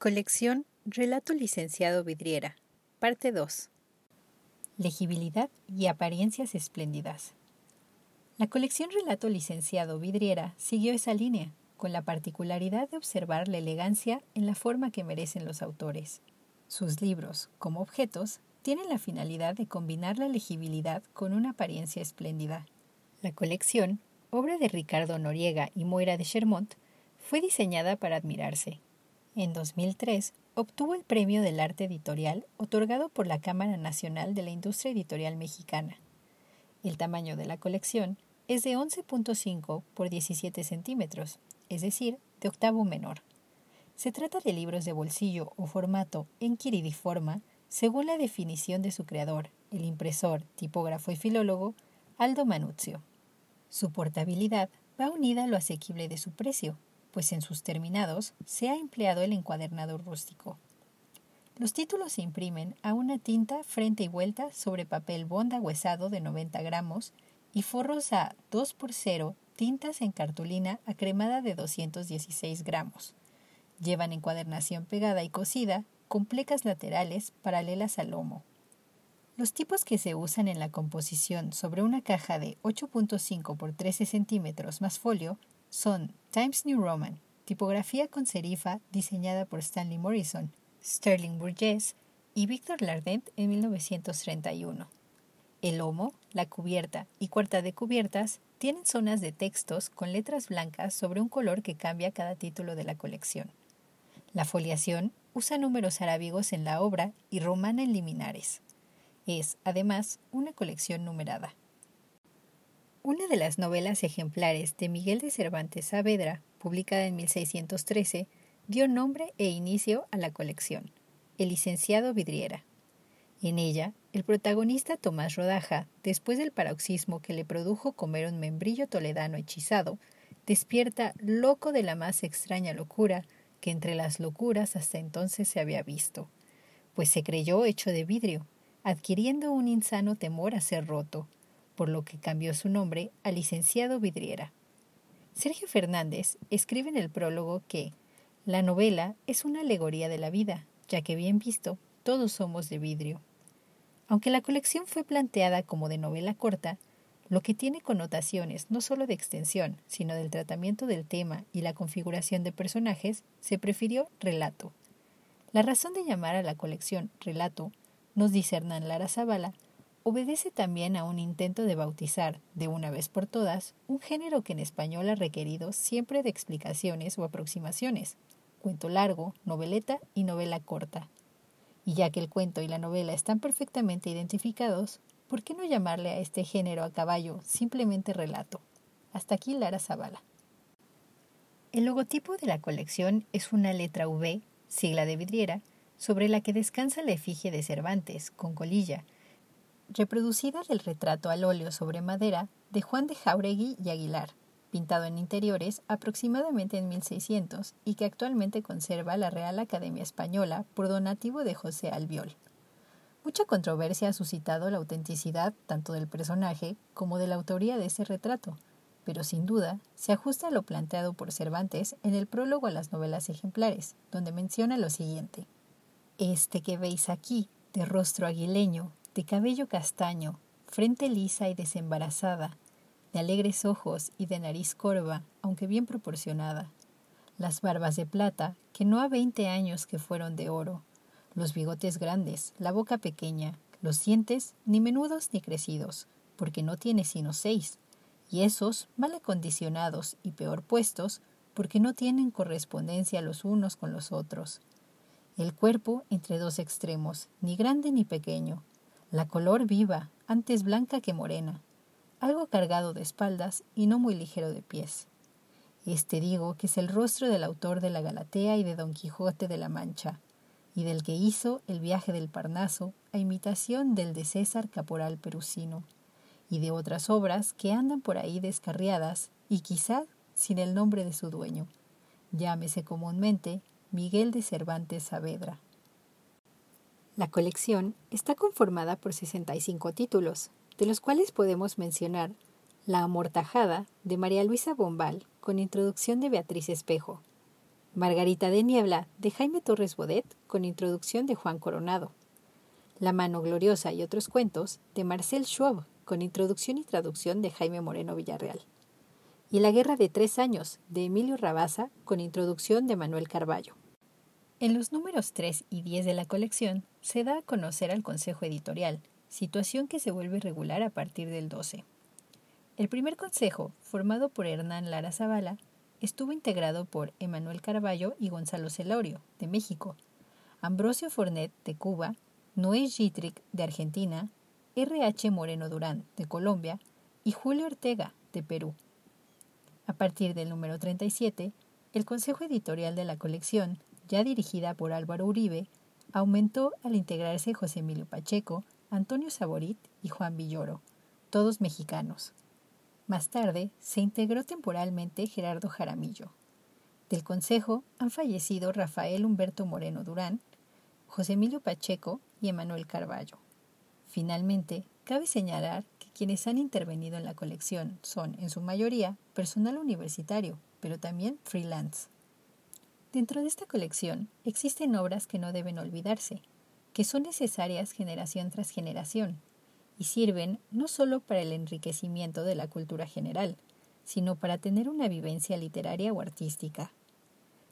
Colección Relato Licenciado Vidriera, parte 2. Legibilidad y apariencias espléndidas. La colección Relato Licenciado Vidriera siguió esa línea, con la particularidad de observar la elegancia en la forma que merecen los autores. Sus libros, como objetos, tienen la finalidad de combinar la legibilidad con una apariencia espléndida. La colección, obra de Ricardo Noriega y Moira de Chermont, fue diseñada para admirarse. En 2003 obtuvo el Premio del Arte Editorial otorgado por la Cámara Nacional de la Industria Editorial Mexicana. El tamaño de la colección es de 11.5 por 17 centímetros es decir, de octavo menor. Se trata de libros de bolsillo o formato en quiridiforma, según la definición de su creador, el impresor, tipógrafo y filólogo Aldo Manuzio. Su portabilidad va unida a lo asequible de su precio, pues en sus terminados se ha empleado el encuadernado rústico. Los títulos se imprimen a una tinta frente y vuelta sobre papel bonda huesado de 90 gramos y forros a 2 por 0 tintas en cartulina acremada de 216 gramos. Llevan encuadernación pegada y cosida con plecas laterales paralelas al lomo. Los tipos que se usan en la composición sobre una caja de 8.5 por 13 centímetros más folio son Times New Roman, tipografía con serifa diseñada por Stanley Morrison, Sterling Burgess y Victor Lardent en 1931. El lomo, la cubierta y cuarta de cubiertas tienen zonas de textos con letras blancas sobre un color que cambia cada título de la colección. La foliación usa números arábigos en la obra y romana en liminares. Es, además, una colección numerada. Una de las novelas ejemplares de Miguel de Cervantes Saavedra, publicada en 1613, dio nombre e inicio a la colección, El licenciado Vidriera. En ella, el protagonista Tomás Rodaja, después del paroxismo que le produjo comer un membrillo toledano hechizado, despierta loco de la más extraña locura que entre las locuras hasta entonces se había visto, pues se creyó hecho de vidrio, adquiriendo un insano temor a ser roto, por lo que cambió su nombre a licenciado Vidriera. Sergio Fernández escribe en el prólogo que la novela es una alegoría de la vida, ya que bien visto, todos somos de vidrio. Aunque la colección fue planteada como de novela corta, lo que tiene connotaciones no solo de extensión, sino del tratamiento del tema y la configuración de personajes, se prefirió relato. La razón de llamar a la colección relato, nos dice Hernán Lara Zavala, obedece también a un intento de bautizar, de una vez por todas, un género que en español ha requerido siempre de explicaciones o aproximaciones, cuento largo, noveleta y novela corta, y ya que el cuento y la novela están perfectamente identificados, ¿por qué no llamarle a este género a caballo simplemente relato? Hasta aquí Lara Zavala. El logotipo de la colección es una letra V, sigla de vidriera, sobre la que descansa la efigie de Cervantes, con colilla, reproducida del retrato al óleo sobre madera de Juan de Jauregui y Aguilar, pintado en interiores aproximadamente en 1600 y que actualmente conserva la Real Academia Española por donativo de José Albiol. Mucha controversia ha suscitado la autenticidad tanto del personaje como de la autoría de ese retrato, pero sin duda se ajusta a lo planteado por Cervantes en el prólogo a las novelas ejemplares, donde menciona lo siguiente. Este que veis aquí, de rostro aguileño, de cabello castaño, frente lisa y desembarazada, de alegres ojos y de nariz corva, aunque bien proporcionada, las barbas de plata, que no ha veinte años que fueron de oro, los bigotes grandes, la boca pequeña, los dientes ni menudos ni crecidos, porque no tiene sino seis, y esos mal acondicionados y peor puestos porque no tienen correspondencia los unos con los otros. El cuerpo entre dos extremos, ni grande ni pequeño, la color viva, antes blanca que morena, algo cargado de espaldas y no muy ligero de pies. Este digo que es el rostro del autor de la Galatea y de Don Quijote de la Mancha, y del que hizo el viaje del Parnaso a imitación del de César Caporal Perusino y de otras obras que andan por ahí descarriadas y quizá sin el nombre de su dueño. Llámese comúnmente Miguel de Cervantes Saavedra. La colección está conformada por 65 títulos, de los cuales podemos mencionar La Amortajada de María Luisa Bombal, con introducción de Beatriz Espejo, Margarita de Niebla de Jaime Torres Bodet, con introducción de Juan Coronado, La Mano Gloriosa y otros cuentos de Marcel Schwab, con introducción y traducción de Jaime Moreno Villarreal. Y La Guerra de Tres Años, de Emilio Rabasa, con introducción de Manuel Carballo. En los números 3 y 10 de la colección se da a conocer al Consejo Editorial, situación que se vuelve regular a partir del 12. El primer consejo, formado por Hernán Lara Zavala, estuvo integrado por Emanuel Carballo y Gonzalo Celorio, de México, Ambrosio Fornet, de Cuba, Noé Gitric, de Argentina, R.H. Moreno Durán, de Colombia, y Julio Ortega, de Perú. A partir del número 37, el Consejo Editorial de la colección, ya dirigida por Álvaro Uribe, aumentó al integrarse José Emilio Pacheco, Antonio Saborit y Juan Villoro, todos mexicanos. Más tarde se integró temporalmente Gerardo Jaramillo. Del Consejo han fallecido Rafael Humberto Moreno Durán, José Emilio Pacheco y Emanuel Carballo. Finalmente, cabe señalar que quienes han intervenido en la colección son, en su mayoría, personal universitario, pero también freelance. Dentro de esta colección existen obras que no deben olvidarse, que son necesarias generación tras generación, y sirven no solo para el enriquecimiento de la cultura general, sino para tener una vivencia literaria o artística.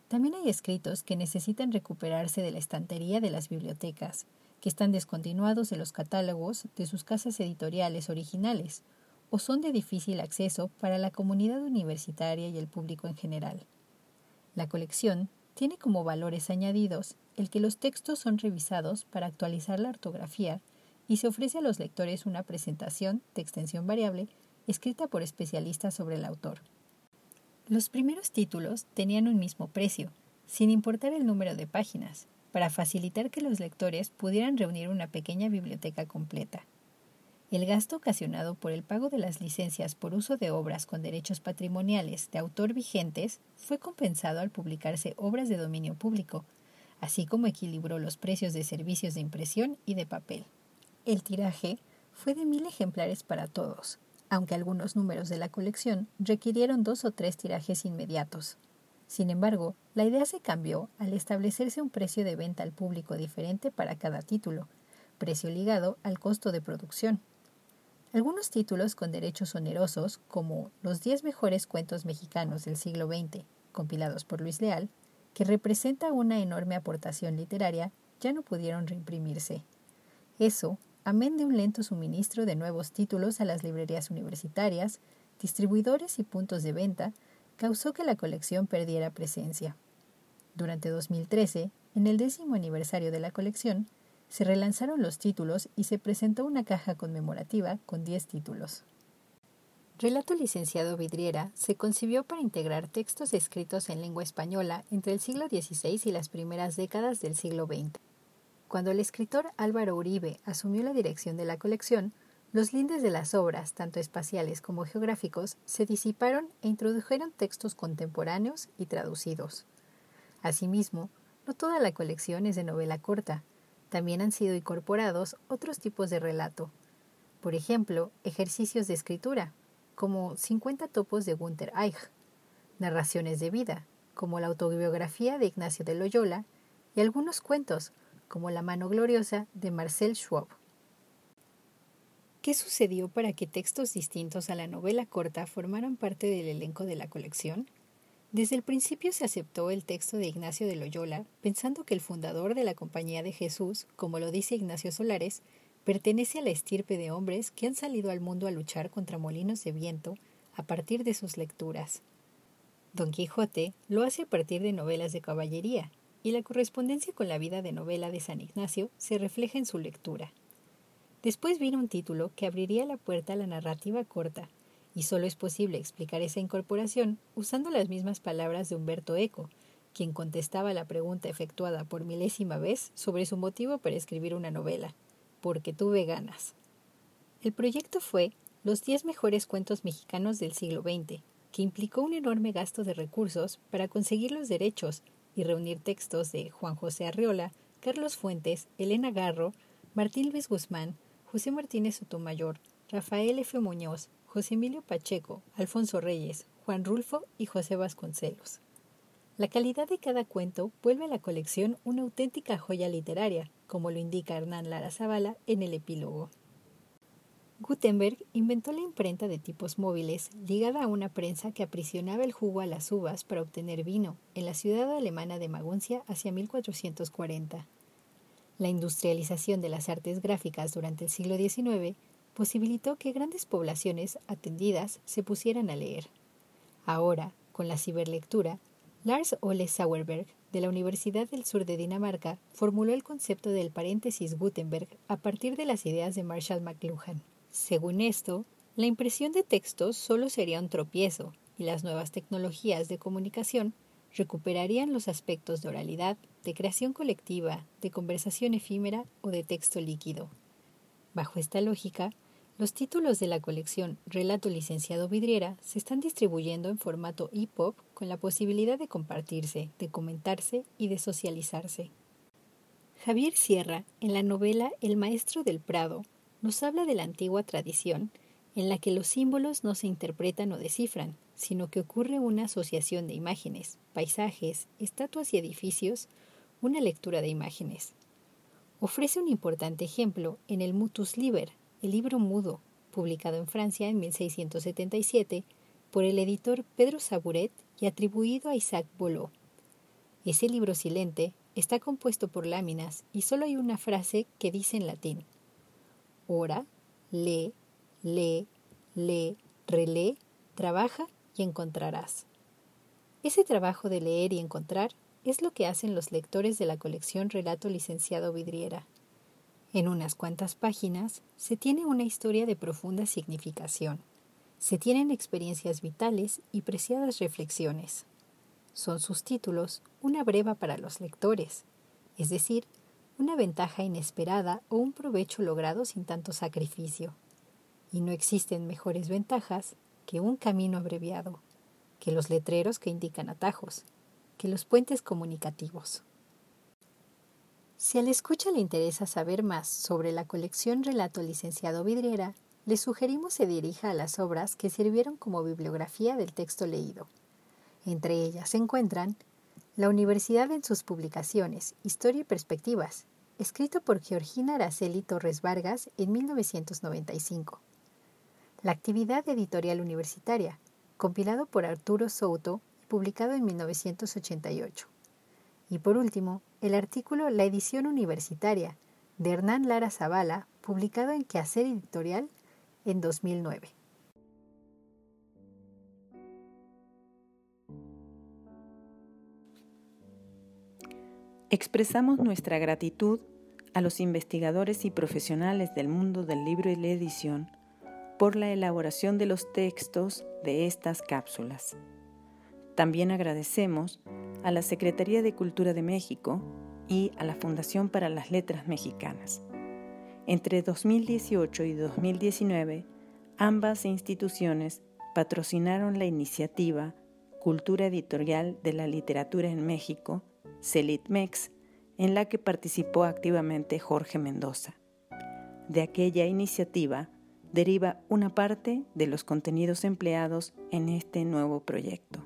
También hay escritos que necesitan recuperarse de la estantería de las bibliotecas, que están descontinuados de los catálogos de sus casas editoriales originales o son de difícil acceso para la comunidad universitaria y el público en general. La colección tiene como valores añadidos el que los textos son revisados para actualizar la ortografía y se ofrece a los lectores una presentación de extensión variable escrita por especialistas sobre el autor. Los primeros títulos tenían un mismo precio, sin importar el número de páginas, para facilitar que los lectores pudieran reunir una pequeña biblioteca completa. El gasto ocasionado por el pago de las licencias por uso de obras con derechos patrimoniales de autor vigentes fue compensado al publicarse obras de dominio público, así como equilibró los precios de servicios de impresión y de papel. El tiraje fue de mil ejemplares para todos, aunque algunos números de la colección requirieron dos o tres tirajes inmediatos. Sin embargo, la idea se cambió al establecerse un precio de venta al público diferente para cada título, precio ligado al costo de producción. Algunos títulos con derechos onerosos, como los 10 mejores cuentos mexicanos del siglo XX, compilados por Luis Leal, que representa una enorme aportación literaria, ya no pudieron reimprimirse. Eso, amén de un lento suministro de nuevos títulos a las librerías universitarias, distribuidores y puntos de venta, causó que la colección perdiera presencia. Durante 2013, en el décimo aniversario de la colección, se relanzaron los títulos y se presentó una caja conmemorativa con 10 títulos. Relato licenciado Vidriera se concibió para integrar textos escritos en lengua española entre el siglo XVI y las primeras décadas del siglo XX. Cuando el escritor Álvaro Uribe asumió la dirección de la colección, los lindes de las obras, tanto espaciales como geográficos, se disiparon e introdujeron textos contemporáneos y traducidos. Asimismo, no toda la colección es de novela corta, también han sido incorporados otros tipos de relato. Por ejemplo, ejercicios de escritura, como 50 topos de Gunther Eich, narraciones de vida, como la autobiografía de Ignacio de Loyola, y algunos cuentos, como La mano gloriosa de Marcel Schwab. ¿Qué sucedió para que textos distintos a la novela corta formaran parte del elenco de la colección? Desde el principio se aceptó el texto de Ignacio de Loyola, pensando que el fundador de la Compañía de Jesús, como lo dice Ignacio Solares, pertenece a la estirpe de hombres que han salido al mundo a luchar contra molinos de viento a partir de sus lecturas. Don Quijote lo hace a partir de novelas de caballería, y la correspondencia con la vida de novela de San Ignacio se refleja en su lectura. Después vino un título que abriría la puerta a la narrativa corta, y solo es posible explicar esa incorporación usando las mismas palabras de Humberto Eco, quien contestaba la pregunta efectuada por milésima vez sobre su motivo para escribir una novela, porque tuve ganas. El proyecto fue Los 10 mejores cuentos mexicanos del siglo XX, que implicó un enorme gasto de recursos para conseguir los derechos y reunir textos de Juan José Arriola, Carlos Fuentes, Elena Garro, Martín Luis Guzmán, José Martínez Sotomayor, Rafael F. Muñoz, José Emilio Pacheco, Alfonso Reyes, Juan Rulfo y José Vasconcelos. La calidad de cada cuento vuelve a la colección una auténtica joya literaria, como lo indica Hernán Lara Zavala en el epílogo. Gutenberg inventó la imprenta de tipos móviles ligada a una prensa que aprisionaba el jugo a las uvas para obtener vino en la ciudad alemana de Maguncia hacia 1440. La industrialización de las artes gráficas durante el siglo XIX posibilitó que grandes poblaciones atendidas se pusieran a leer. Ahora, con la ciberlectura, Lars Ole Sauerberg, de la Universidad del Sur de Dinamarca, formuló el concepto del paréntesis Gutenberg a partir de las ideas de Marshall McLuhan. Según esto, la impresión de textos solo sería un tropiezo y las nuevas tecnologías de comunicación recuperarían los aspectos de oralidad, de creación colectiva, de conversación efímera o de texto líquido. Bajo esta lógica, los títulos de la colección Relato Licenciado Vidriera se están distribuyendo en formato EPUB con la posibilidad de compartirse, de comentarse y de socializarse. Javier Sierra, en la novela El Maestro del Prado, nos habla de la antigua tradición en la que los símbolos no se interpretan o descifran, sino que ocurre una asociación de imágenes, paisajes, estatuas y edificios, una lectura de imágenes. Ofrece un importante ejemplo en el Mutus Liber, el libro mudo, publicado en Francia en 1677 por el editor Pedro Sabouret y atribuido a Isaac Boulot. Ese libro silente está compuesto por láminas y solo hay una frase que dice en latín: Ora, lee, lee, lee, relee, trabaja y encontrarás. Ese trabajo de leer y encontrar es lo que hacen los lectores de la colección Relato Licenciado Vidriera. En unas cuantas páginas se tiene una historia de profunda significación. Se tienen experiencias vitales y preciadas reflexiones. Son sus títulos una breva para los lectores, es decir, una ventaja inesperada o un provecho logrado sin tanto sacrificio. Y no existen mejores ventajas que un camino abreviado, que los letreros que indican atajos, que los puentes comunicativos. Si al escucha le interesa saber más sobre la colección Relato Licenciado Vidriera, le sugerimos se dirija a las obras que sirvieron como bibliografía del texto leído. Entre ellas se encuentran La Universidad en sus publicaciones, Historia y Perspectivas, escrito por Georgina Araceli Torres Vargas en 1995. La actividad editorial universitaria, compilado por Arturo Souto y publicado en 1988. Y por último, el artículo La edición universitaria de Hernán Lara Zavala, publicado en Quehacer Editorial en 2009. Expresamos nuestra gratitud a los investigadores y profesionales del mundo del libro y la edición por la elaboración de los textos de estas cápsulas. También agradecemos a la Secretaría de Cultura de México y a la Fundación para las Letras Mexicanas. Entre 2018 y 2019, ambas instituciones patrocinaron la iniciativa Cultura Editorial de la Literatura en México, CELITMEX, en la que participó activamente Jorge Mendoza. De aquella iniciativa deriva una parte de los contenidos empleados en este nuevo proyecto.